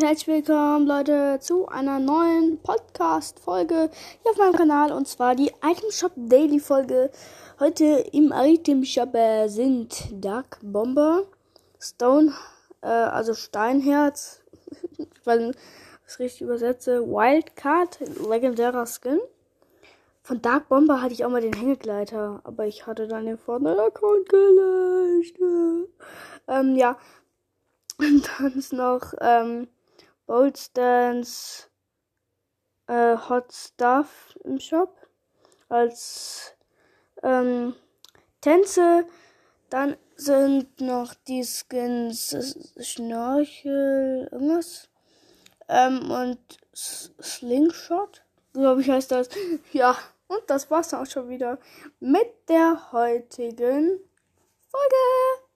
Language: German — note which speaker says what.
Speaker 1: und herzlich willkommen, Leute, zu einer neuen Podcast-Folge hier auf meinem Kanal und zwar die Item Shop Daily Folge. Heute im Item Shop äh, sind Dark Bomber, Stone, äh, also Steinherz, ich weiß nicht, was ich richtig übersetze, Wildcard, legendärer Skin. Von Dark Bomber hatte ich auch mal den Hängegleiter, aber ich hatte dann den Fortnite-Account gelöscht. Ähm, ja. Und dann ist noch ähm, Bold Stance äh, Hot Stuff im Shop als ähm, Tänze. Dann sind noch die Skins Schnorchel, irgendwas. Ähm, und Slingshot, glaube ich heißt das. Ja, und das war's auch schon wieder mit der heutigen Folge.